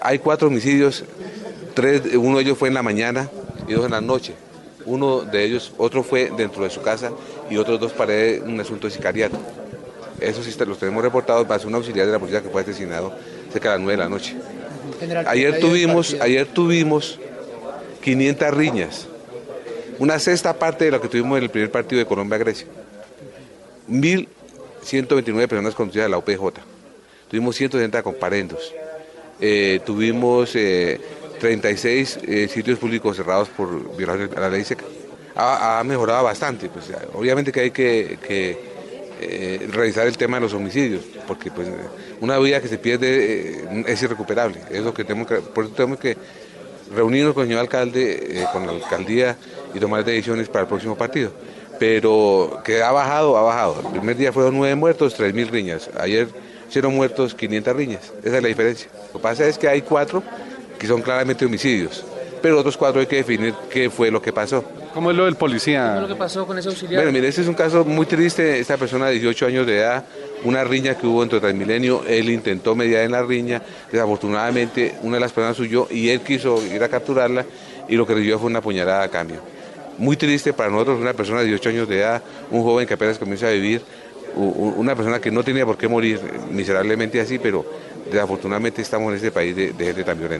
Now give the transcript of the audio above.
Hay cuatro homicidios. Tres, uno de ellos fue en la mañana y dos en la noche. Uno de ellos, otro fue dentro de su casa y otros dos para un asunto de sicariato. Eso sí los tenemos reportados. Para un auxiliar de la policía que fue asesinado cerca de las 9 de la noche. Ayer tuvimos, ayer tuvimos 500 riñas, una sexta parte de lo que tuvimos en el primer partido de Colombia-Grecia. 1.129 personas conducidas de la UPJ. Tuvimos 160 comparendos. Eh, tuvimos 36 eh, eh, sitios públicos cerrados por violación a la ley seca. Ha, mejorado bastante. Pues, obviamente que hay que eh, revisar el tema de los homicidios, porque pues una vida que se pierde eh, es irrecuperable. Es lo que tenemos que, por eso tenemos que reunirnos con el señor alcalde, eh, con la alcaldía y tomar decisiones para el próximo partido. Pero que ha bajado, ha bajado. El primer día fueron nueve muertos, tres mil riñas. Ayer fueron muertos 500 riñas. Esa es la diferencia. Lo que pasa es que hay cuatro que son claramente homicidios, pero otros cuatro hay que definir qué fue lo que pasó. ¿Cómo es lo del policía? ¿Qué es lo que pasó con ese auxiliar? Bueno, mire, este es un caso muy triste. Esta persona de 18 años de edad, una riña que hubo entre Transmilenio, él intentó mediar en la riña, desafortunadamente una de las personas huyó y él quiso ir a capturarla y lo que recibió fue una puñalada a cambio. Muy triste para nosotros, una persona de 18 años de edad, un joven que apenas comienza a vivir, una persona que no tenía por qué morir miserablemente así, pero desafortunadamente estamos en este país de, gente tan violenta.